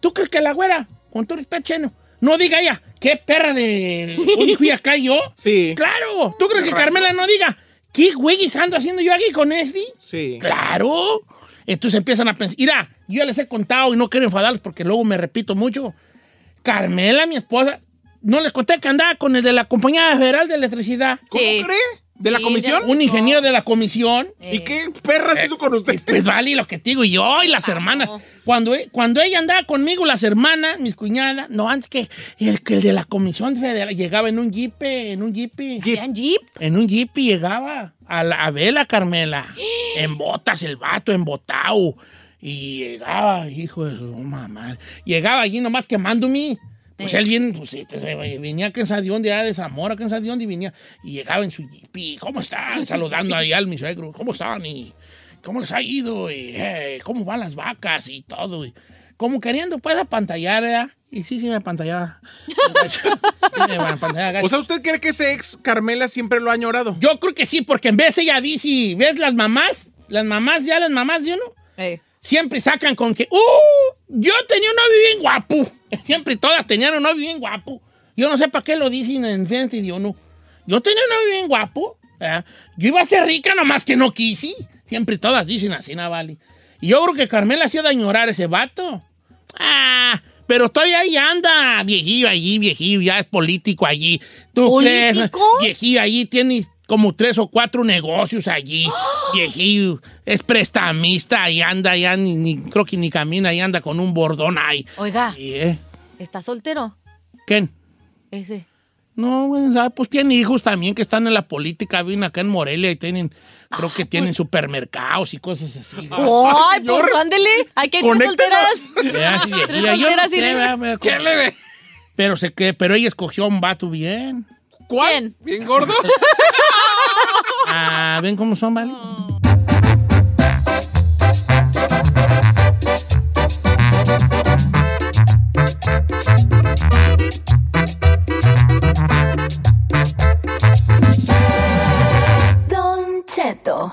¿Tú crees que la güera, con todo respeto, cheno, no diga ella, qué perra de y acá yo? Sí. Claro. ¿Tú crees que Carmela no diga, qué güey ando haciendo yo aquí con este? Sí. Claro. Entonces empiezan a pensar, mira, yo ya les he contado y no quiero enfadarlos porque luego me repito mucho. Carmela, mi esposa, no les conté que andaba con el de la Compañía Federal de Electricidad. ¿Cómo cree? ¿De la comisión? Un ingeniero de la comisión. ¿Y qué perras hizo con usted? Pues vale lo que te digo y yo y las hermanas. Cuando, e- cuando ella andaba conmigo, las hermanas, mis cuñadas, no, antes que el, que el de la comisión federal llegaba en un jeep, en un jeep. ¿En jeep? En un jeep y llegaba a, la, a verla, Carmela. en botas, el vato, embotado. Y llegaba, hijo de su mamá. Llegaba allí nomás quemándome. Pues él viene, pues este, se- venía en Sadión de allá de Zamora, que en Sadión y venía. Y llegaba en su jeep. ¿cómo están? Saludando ahí al mi suegro. ¿Cómo están? Y, ¿Cómo les ha ido? Y, eh, ¿Cómo van las vacas? Y todo. Y, como queriendo, pues, apantallar, ¿verdad? Y sí, sí me apantallaba. Sí me apantallaba gacho. O sea, ¿usted cree que ese ex Carmela siempre lo ha añorado? Yo creo que sí, porque en vez ella dice, ¿ves las mamás? Las mamás, ya las mamás de uno, Eh. siempre sacan con que, ¡uh! Yo tenía un novio bien guapo. Siempre todas tenían un novio bien guapo. Yo no sé para qué lo dicen en frente de uno. Yo tenía un novio bien guapo. ¿verdad? Yo iba a ser rica, nomás que no quise. Siempre todas dicen así, Navali. Y yo creo que Carmela ha sido de añorar ese vato. Ah, pero todavía ahí anda, viejillo allí, viejillo, ya es político allí. ¿Tú crees? ¿Político? Viejillo allí, tiene como tres o cuatro negocios allí. Viejillo, es prestamista y anda, ya ni, ni- creo que ni camina y anda con un bordón ahí. Oiga, eh, ¿está soltero? ¿Quién? Ese. No, pues tiene hijos también que están en la política, viven acá en Morelia y tienen, creo que tienen supermercados y cosas así. ¡Ay, pues ándele! Hay que ir tres solteras. ¿Qué le ve? Pero, se que, pero ella escogió un vato bien. ¿Cuál? ¿Bien gordo? Ah, ¿ven cómo son, vale? Don Cheto.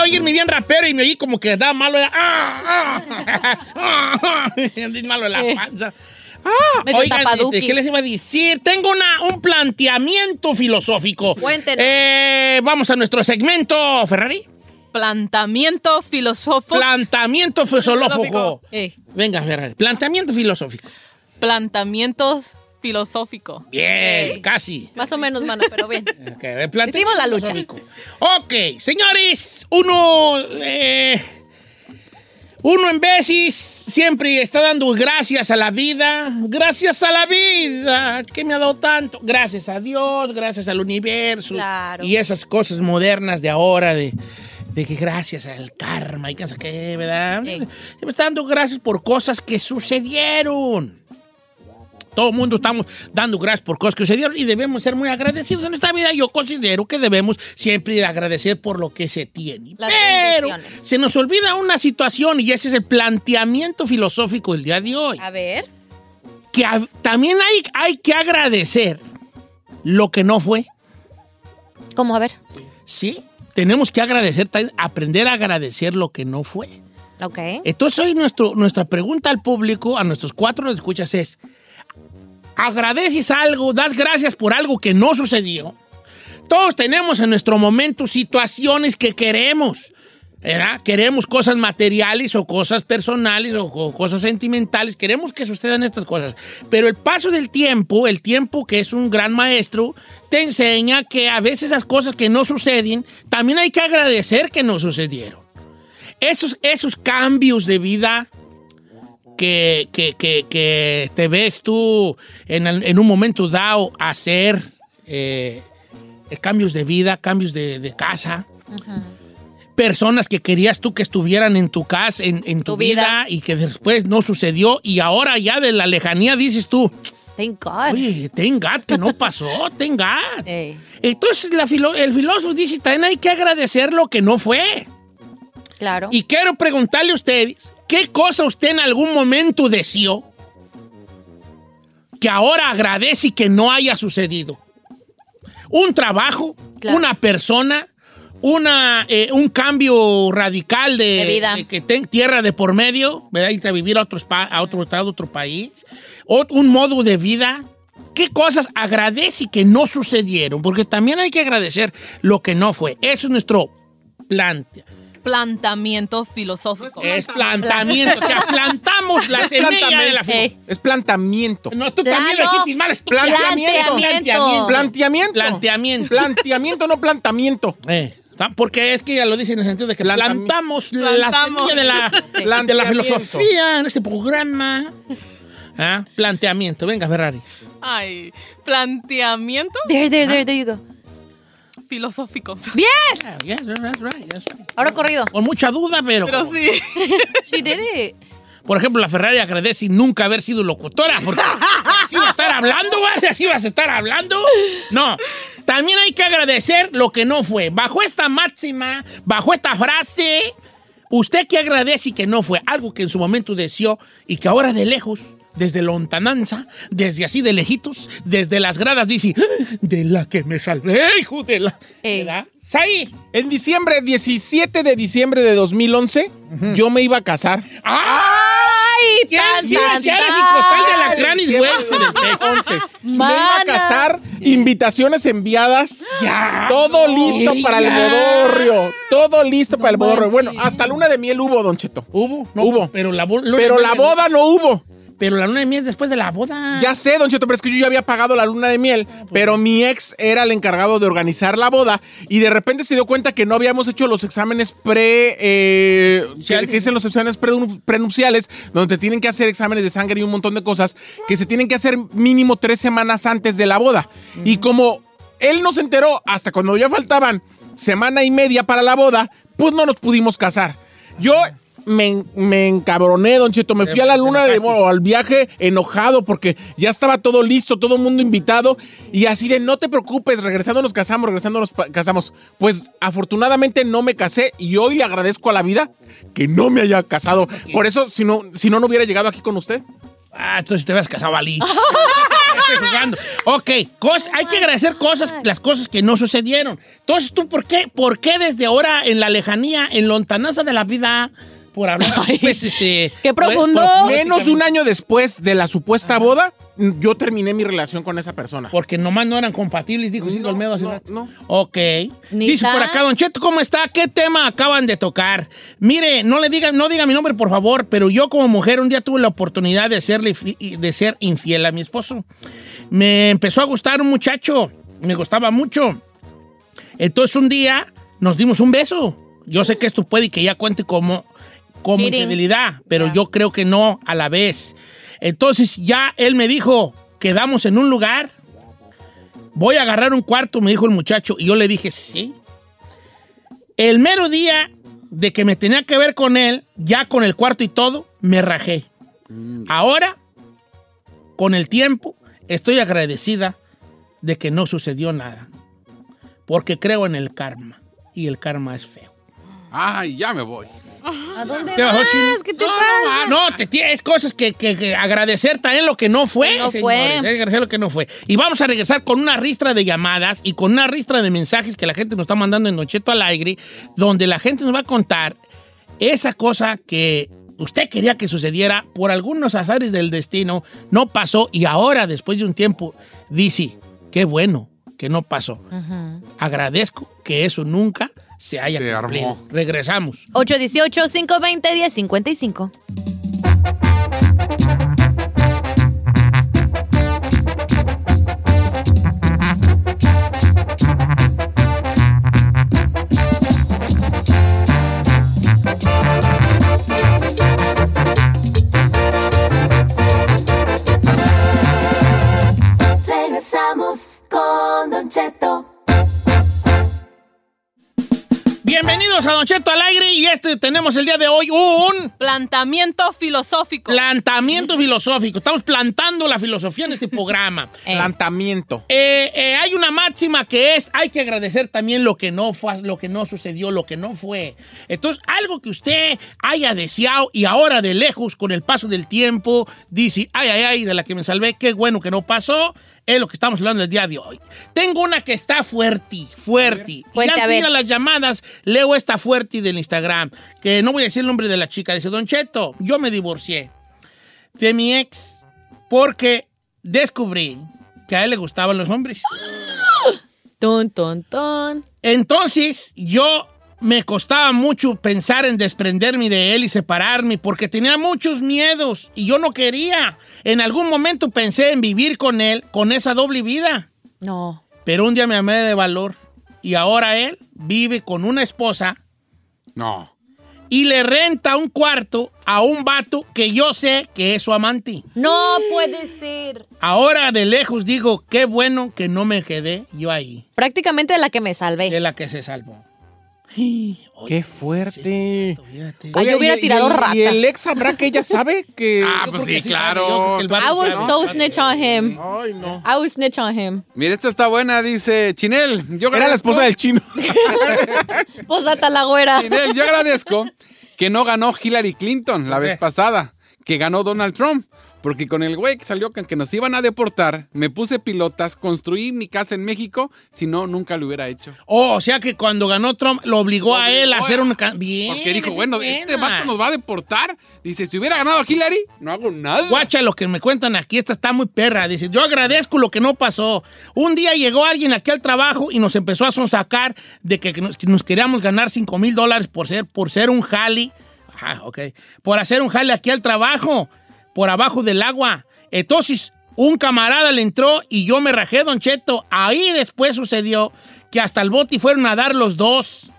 Quería oírme bien rapero y me oí como que da malo. Era, ¡Ah, ah! ah, malo la panza. Ah, oigan, este, ¿qué les iba a decir? Tengo una, un planteamiento filosófico. Cuéntenos. Eh, vamos a nuestro segmento, Ferrari. Planteamiento filosófico. Planteamiento filosófico. Filosófico. Venga, Ferrari. Planteamiento filosófico. Planteamientos filosófico. Bien, casi. Más o menos, mano, pero bien. Ok, el planteamiento Hicimos la lucha. Ok, señores, uno. eh, uno en veces siempre está dando gracias a la vida. Gracias a la vida que me ha dado tanto. Gracias a Dios, gracias al universo. Claro. Y esas cosas modernas de ahora, de, de que gracias al karma y que no sé qué, ¿verdad? Siempre está dando gracias por cosas que sucedieron. Todo el mundo estamos dando gracias por cosas que sucedieron y debemos ser muy agradecidos en esta vida. Yo considero que debemos siempre agradecer por lo que se tiene. Las Pero se nos olvida una situación y ese es el planteamiento filosófico del día de hoy. A ver. Que a- también hay, hay que agradecer lo que no fue. ¿Cómo? A ver. Sí, tenemos que agradecer, aprender a agradecer lo que no fue. Ok. Entonces hoy nuestro, nuestra pregunta al público, a nuestros cuatro escuchas es, ¿agradeces algo, das gracias por algo que no sucedió? Todos tenemos en nuestro momento situaciones que queremos. ¿verdad? Queremos cosas materiales o cosas personales o, cosas sentimentales. Queremos que sucedan estas cosas. Pero el paso del tiempo, el tiempo que es un gran maestro, te enseña que a veces esas cosas que no suceden, también hay que agradecer que no sucedieron. Esos, esos cambios de vida que, que- que- que te ves tú en, el- en un momento dado hacer eh, cambios de vida, cambios de, de casa, personas que querías tú que estuvieran en tu casa, en, en tu, Tu vida. vida. y que después no sucedió y ahora ya de la lejanía dices tú, Thank God. oye, thank God que no pasó, thank God. Entonces la filo- el filósofo dice, también hay que agradecer lo que no fue. Claro. Y quiero preguntarle a ustedes, ¿qué cosa usted en algún momento deseó que ahora agradece y que no haya sucedido? ¿Un trabajo? ¿Una persona? Una, eh, un cambio radical de, De vida. de que ten tierra de por medio, ¿verdad? Irte a vivir a otro, spa- a otro estado, a otro país, o un modo de vida. ¿Qué cosas agradece y que no sucedieron? Porque también hay que agradecer lo que no fue. Eso es nuestro plante. Planteamiento filosófico. Es plantamiento, o sea, plantamos la semilla de la plantamento. Es plantamiento. No, tú también lo dijiste mal. es Planteamiento. Planteamiento. Planteamiento. Planteamiento. Planteamiento, no plantamiento. Eh, porque es que ya lo dice en el sentido de que plantamos, la semilla de la, de la Planteamiento. filosofía en este programa. Ah, Planteamiento. Venga, Ferrari. Ay, planteamiento There, there, there, there you go. Filosófico. ¡Bien! Yes, that's right, that's right. Ahora corrido. Con mucha duda, pero... Pero sí. She did it. Por ejemplo, la Ferrari agradece nunca haber sido locutora, porque así vas a estar hablando, ¿vale? Así vas a estar hablando. No, también hay que agradecer lo que no fue. Bajo esta máxima, bajo esta frase, usted que agradece y que no fue algo que en su momento deseó y que ahora de lejos, desde lontananza, desde así de lejitos, desde las gradas dice, "Ah, de la que me salvé, hijo de la... ¿Verdad? ¡Sai! En diciembre, 17 de diciembre de 2011, yo me iba a casar. ¡Ay! ¿Quién? tan, ¿Sí, tan, sí, eres tan. y costal de alacrán y Luis Weiss en el pecho. 11. Me iba a casar, invitaciones enviadas. Ya. Todo no, listo sí, para el ya. bodorrio. Todo listo para el bodorrio. Bueno, hasta luna de miel hubo, Don Cheto. ¿Hubo? No, Hubo. Pero la, Pero la boda no hubo. Pero la luna de miel es después de la boda. Ya sé, Don Cheto, pero es que yo ya había pagado la luna de miel, pero mi ex era el encargado de organizar la boda y de repente se dio cuenta que no habíamos hecho los exámenes pre... Eh, que, que dicen los exámenes pre- prenupciales, donde te tienen que hacer exámenes de sangre y un montón de cosas que se tienen que hacer mínimo tres semanas antes de la boda. Y como él no se enteró hasta cuando ya faltaban semana y media para la boda, pues no nos pudimos casar. Yo me, me encabroné, Don Cheto. Me fui a la luna de bueno, al viaje enojado porque ya estaba todo listo, todo el mundo invitado. Y así de no te preocupes, regresando nos casamos, regresando nos casamos. Pues afortunadamente no me casé y hoy le agradezco a la vida que no me haya casado. Por eso, si no, si no, no hubiera llegado aquí con usted. Ah, entonces te habías casado, Ali. Estoy jugando. Ok, cos- hay que agradecer cosas, las cosas que no sucedieron. Entonces, ¿tú por qué, por qué desde ahora, en la lejanía, en lontanaza de la vida, por hablar, pues, este... Qué profundo. pues, Menos de un año después de la supuesta boda, yo terminé mi relación con esa persona. Porque nomás no eran compatibles, dijo Cinco Olmedo hace no, rato. no. Ok. Dice por acá, Don Cheto, ¿cómo está? ¿Qué tema acaban de tocar? Mire, no le digan, no diga mi nombre, por favor, pero yo como mujer un día tuve la oportunidad de fi- de ser infiel a mi esposo. Me empezó a gustar un muchacho, me gustaba mucho. Entonces un día nos dimos un beso. Yo sé que esto puede que ya cuente como, como Cheating. infidelidad, pero yo creo que no a la vez. Entonces ya él me dijo, quedamos en un lugar, voy a agarrar un cuarto, me dijo el muchacho, y yo le dije, sí. El mero día de que me tenía que ver con él, ya con el cuarto y todo, me rajé. Ahora, con el tiempo, estoy agradecida de que no sucedió nada. Porque creo en el karma. Y el karma es feo. Ay, ya me voy. ¿A dónde ¿Qué te no, pasa? No, te tienes cosas que, que- que agradecer también lo que no fue. No fue. agradecer lo que no fue. Y vamos a regresar con una ristra de llamadas y con una ristra de mensajes que la gente nos está mandando en Nocheto al aire, donde la gente nos va a contar esa cosa que usted quería que sucediera por algunos azares del destino, no pasó y ahora, después de un tiempo, dice, qué bueno que no pasó. Agradezco que eso nunca se haya Se cumplido. armó. Regresamos. 818-520-1055. Bienvenidos a Don Cheto al aire y este tenemos el día de hoy un Planteamiento filosófico. plantamiento filosófico. Estamos plantando la filosofía en este programa. Plantamiento. Eh, eh, hay una máxima que es hay que agradecer también lo que no fue, lo que no sucedió, lo que no fue. Entonces, algo que usted haya deseado y ahora de lejos, con el paso del tiempo, dice, ay, ay, ay, de la que me salvé, qué bueno que no pasó, es lo que estamos hablando el día de hoy. Tengo una que está fuerte, fuerte. Y antes a a las llamadas, leo esta fuerte del Instagram, que no voy a decir el nombre de la chica. Dice, Don Cheto, yo me divorcié de mi ex porque descubrí que a él le gustaban los hombres. Ton, ton, ton. Entonces, yo me costaba mucho pensar en desprenderme de él y separarme porque tenía muchos miedos y yo no quería. En algún momento pensé en vivir con él, con esa doble vida. No. Pero un día me amé de valor y ahora él vive con una esposa No. y le renta un cuarto a un vato que yo sé que es su amante. No puede ser. Ahora de lejos digo, qué bueno que no me quedé yo ahí, Prácticamente de la que me salvé. de la que se salvó. Qué fuerte. Ay, yo hubiera tirado el- rata. ¿Y el ex sabrá que ella sabe que.? Ah, pues sí, sí sabe, yo claro. I was sabe. so snitch on him. Ay, no. I was snitch on him. Mira, esta está buena, dice Chinel. Yo Era la esposa del chino. Posata la güera. Chinel, yo agradezco que no ganó Hillary Clinton la vez pasada, que ganó Donald Trump. Porque con el güey que salió que nos iban a deportar, me puse pilotas, construí mi casa en México, si no, nunca lo hubiera hecho. Oh, o sea que cuando ganó Trump lo obligó a él a hacer una... Bien. Porque dijo, bueno, es este vato nos va a deportar. Dice, si hubiera ganado Hillary, no hago nada. Guacha lo que me cuentan aquí, esta está muy perra. Dice, yo agradezco lo que no pasó. Un día llegó alguien aquí al trabajo y nos empezó a sonsacar de que nos, que nos queríamos ganar 5 mil dólares por ser, por ser un jali. Ajá, ok. Por hacer un jale aquí al trabajo, por abajo del agua. Entonces, un camarada le entró y yo me rajé, Don Cheto. Ahí después sucedió que hasta el boti fueron a dar los dos.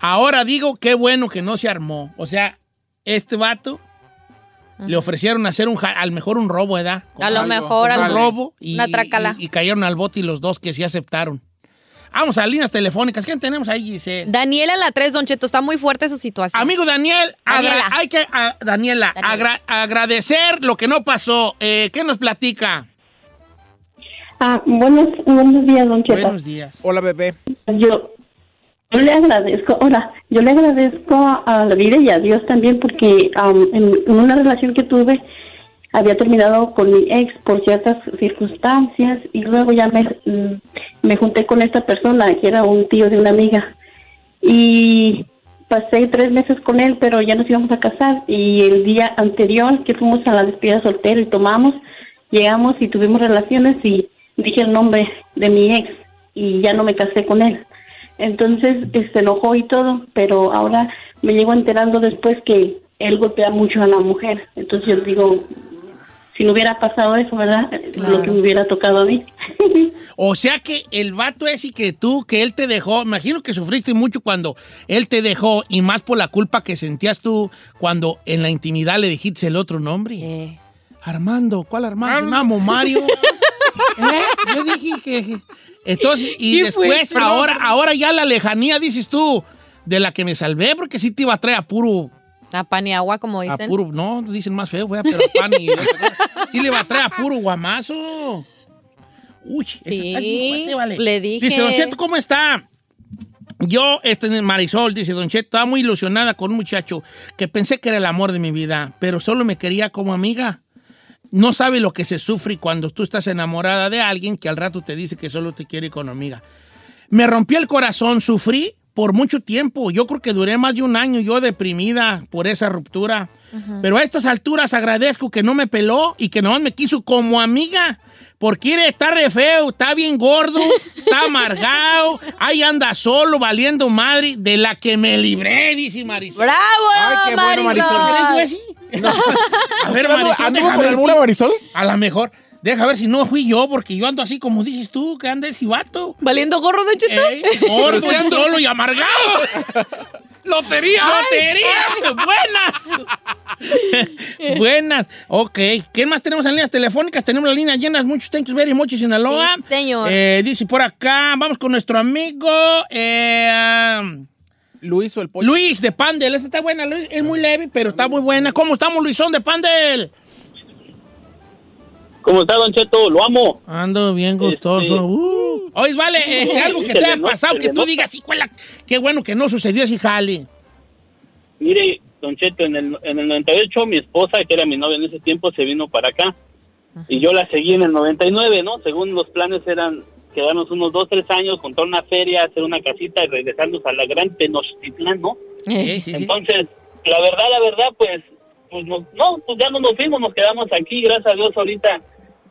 Ahora digo, qué bueno que no se armó. O sea, este vato le ofrecieron hacer un, al mejor un robo, ¿verdad? A lo mejor, un al- robo y- y cayeron al bote y los dos que sí aceptaron. Vamos a líneas telefónicas. ¿Quién tenemos ahí, Giselle? Daniela la 3, Don Cheto, está muy fuerte su situación. Amigo Daniel, Daniela. hay que, a- Daniela, agra- agradecer lo que no pasó. Eh, ¿Qué nos platica? Ah, buenos, buenos días, don Cheto. Buenos días. Hola, bebé. Yo, yo le agradezco, hola, yo le agradezco a la vida y a Dios también porque en, en una relación que tuve había terminado con mi ex por ciertas circunstancias y luego ya me, mm, me junté con esta persona que era un tío de una amiga. Y pasé tres meses con él pero ya nos íbamos a casar y el día anterior que fuimos a la despedida soltero y tomamos llegamos y tuvimos relaciones y dije el nombre de mi ex y ya no me casé con él. Entonces se enojó y todo pero ahora me llego enterando después que él golpea mucho a la mujer. Entonces yo digo si no hubiera pasado eso verdad lo que me hubiera tocado a mí O sea que el vato ese que tú, que él te dejó, imagino que sufriste mucho cuando él te dejó y más por la culpa que sentías tú cuando en la intimidad le dijiste el otro nombre. Armando, ¿cuál Armando? Mamo, Mario. ¿Eh? Yo dije que... Entonces, y después, ahora, ahora ya la lejanía, dices tú, de la que me salvé, porque sí te iba a traer a puro... A pan y agua, como A dicen. puro, no, dicen más feo, fue, pero a pan y... sí le iba a traer a puro guamazo. Uy, esa está bien fuerte, vale. le dije. Dice, Don Cheto, ¿cómo está? Yo, este Marisol, dice Don Cheto, estaba muy ilusionada con un muchacho que pensé que era el amor de mi vida, pero solo me quería como amiga. No sabe lo que se sufre cuando tú estás enamorada de alguien que al rato te dice que solo te quiere como amiga. Me rompió el corazón, sufrí por mucho tiempo. Yo creo que duré más de un año yo deprimida por esa ruptura. Pero a estas alturas agradezco que no me peló y que nomás me quiso como amiga. Porque mire, está re feo, está bien gordo, está amargado, ahí anda solo, valiendo madre, de la que me libré, dice Marisol. ¡Bravo, Ay, qué bueno, Marisol. ¿Crees, güey, sí? A ver, ¿Anduvo- Marisol, anduvo con alguna. Marisol? A lo mejor. Deja ver si no fui yo, porque yo ando así como dices tú, que anda ese vato. ¿Valiendo gorro, Don Cheto? Ey, gordo, solo y amargado. ¡Lotería! ¡Lotería! ¡Buenas! Buenas. Ok. ¿Qué más tenemos en líneas telefónicas? Tenemos las líneas llenas. Muchos thank you very much, Sinaloa. Sí, señor. Eh, dice por acá, vamos con nuestro amigo eh, Luis o el pollo. Luis de Pandel. Esta está buena, Luis. Es muy leve, pero está muy buena. ¿Cómo estamos, Luisón de Pandel? ¿Cómo está, Don Cheto? Lo amo. Ando bien gustoso. Este- Uh. Oye, vale, este, algo que Se te haya pasado, que tú digas, hijuela, qué bueno que no sucedió ese jale. Mire, Don Cheto, en el, en el 98 mi esposa, que era mi novia en ese tiempo, se vino para acá. Y yo la seguí en el 99, ¿no? Según los planes eran quedarnos unos dos, tres años, contar una feria, hacer una casita y regresarnos a la gran Tenochtitlán, ¿no? Sí, sí, sí. Entonces, la verdad, la verdad, pues, pues nos- no, pues ya no nos fuimos, nos quedamos aquí, gracias a Dios ahorita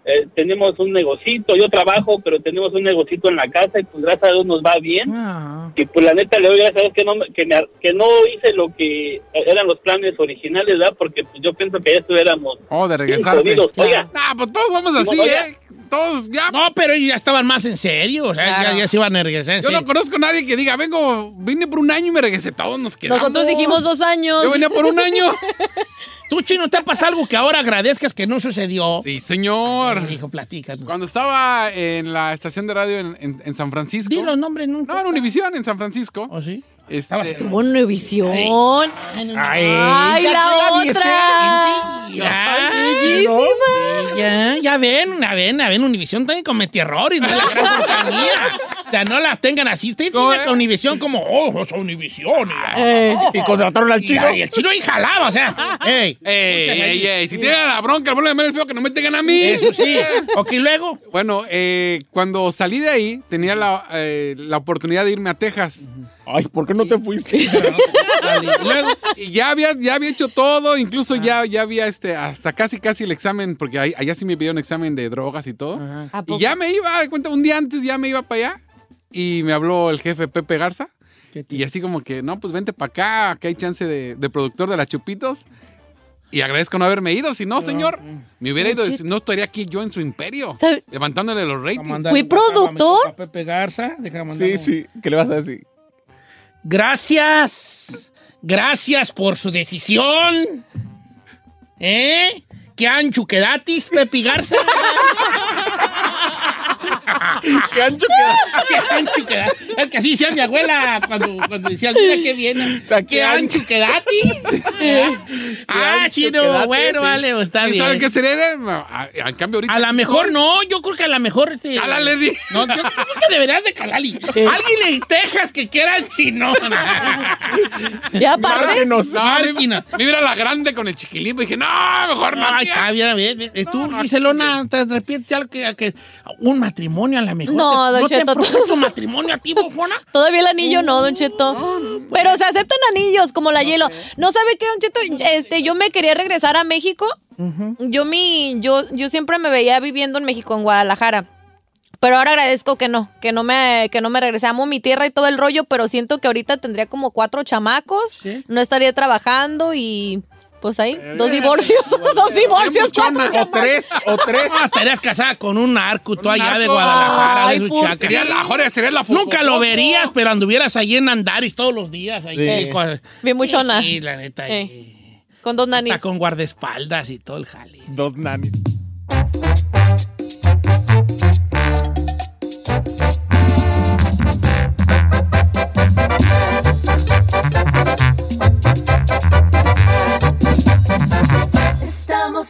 eh, tenemos un negocito, yo trabajo, pero tenemos un negocito en la casa y pues gracias a Dios nos va bien. Ah. Y pues la neta le doy gracias a Dios que no, que, me- que no hice lo que eran los planes originales, ¿verdad? Porque pues yo pienso que ya estuviéramos Oh, de regresarte. jodidos. Oiga, Nah, pues todos somos así. ¿eh? Todos ya. No, pero ellos ya estaban más en serio. O sea, Claro. ya, ya se iban a regresar en Yo no conozco a nadie que diga, vengo, vine por un año y me regresé. Todos nos quedamos. Nosotros dijimos dos años. Yo venía por un año. ¿Tú, Chino, te pasa algo que ahora agradezcas que no sucedió? Sí, señor. Dijo, platica. Cuando estaba en la estación de radio en, en- en San Francisco. Di los nombres, no. No, en Univisión, en San Francisco. ¿O sí? Este, Estabas Estuvo en Univisión. Ay, no. Ay, la otra. Ya, Bellísima. ya, ya ven, ya ven, ya ven, Univisión también cometió errores, no la gran compañía. sea, no las tengan así. Usted tiene la Univisión como, oh, es Univisión. Y, Eh, y contrataron al chino. Y, el chino ahí jalaba, o sea, ey. Ey, ey, ey, si tienen la bronca, el problema es feo que no me tengan a mí. Eso sí. ok, luego. Bueno, eh, cuando salí de ahí, tenía la, eh, la oportunidad de irme a Texas. Ay, ¿por qué no te fuiste? Y ya había, ya había hecho todo, incluso ya, ya había este, hasta casi casi el examen, porque ahí- allá sí me pidieron examen de drogas y todo. ¿A Y ya me iba, de cuenta, un día antes ya me iba para allá y me habló el jefe Pepe Garza. Y así como que, no, pues vente para acá, que hay chance de, de productor de la Chupitos. Y agradezco no haberme ido, si no, señor, me hubiera ido, no estaría aquí yo en su imperio, ¿Sabe? levantándole los ratings. ¿Fui productor? A Pepe Garza. Sí, sí. ¿Qué le vas a decir? Gracias. Gracias por su decisión. ¿Eh? ¿Qué ancho quedatis, Pepe Garza? ¿Qué ancho ¿Qué ancho quedatis? Es que así decía mi abuela cuando, cuando decía, mira qué viene. sea, ¿Qué ¿qué ancho quedatis? ah, chino, bueno, sí. vale, está ¿Y bien. saben qué sería? A, a cambio ahorita... A lo mejor no, yo creo que a lo mejor. Este, Cálale, di. No, yo, creo que deberías de calarle. Alguien en Texas que quiera el chino. Y aparte. No, Máquina. me iba a la grande con el chiquilín, pues dije, no, mejor no. Ay, tía". está bien, bien, Tú, Giselona, te algo que, que un matrimonio a lo mejor. No, te, Don ¿No te Cheto, propuso matrimonio a ti, bofona? todavía el anillo no, Don Cheto. Pero se aceptan anillos como la hielo. ¿No sabe qué, Don Cheto? Este, yo me quería regresar a México. Yo mi, yo, yo siempre me veía viviendo en México, en Guadalajara. Pero ahora agradezco que no, que no me, que no me regresé. Amo mi tierra y todo el rollo, pero siento que ahorita tendría como cuatro chamacos. No estaría trabajando y pues ahí, dos divorcios, dos divorcios, cuatro O tres, o tres. Ah, estarías casada con un narco, tú allá de. Guadalajara, Ay, de su ¿por chacra. Sería la, joder, sería la Nunca lo verías, pero anduvieras ahí en Andaris todos los días. Ahí, Sí. con- Bien muchona. Sí, la neta. Eh. Con dos nanis. Hasta con guardaespaldas y todo el jale. Dos nanis.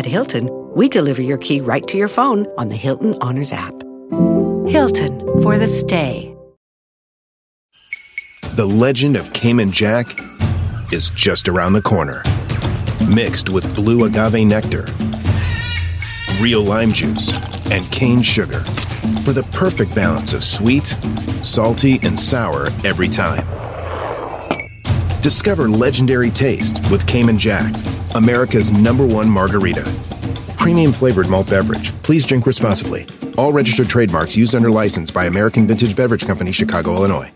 At Hilton, we deliver your key right to your phone on the Hilton Honors app. Hilton for the stay. The legend of Cayman Jack is just around the corner. Mixed with blue agave nectar, real lime juice, and cane sugar for the perfect balance of sweet, salty, and sour every time. Discover legendary taste with Cayman Jack, America's number one margarita. Premium flavored malt beverage. Please drink responsibly. All registered trademarks used under license by American Vintage Beverage Company, Chicago, Illinois.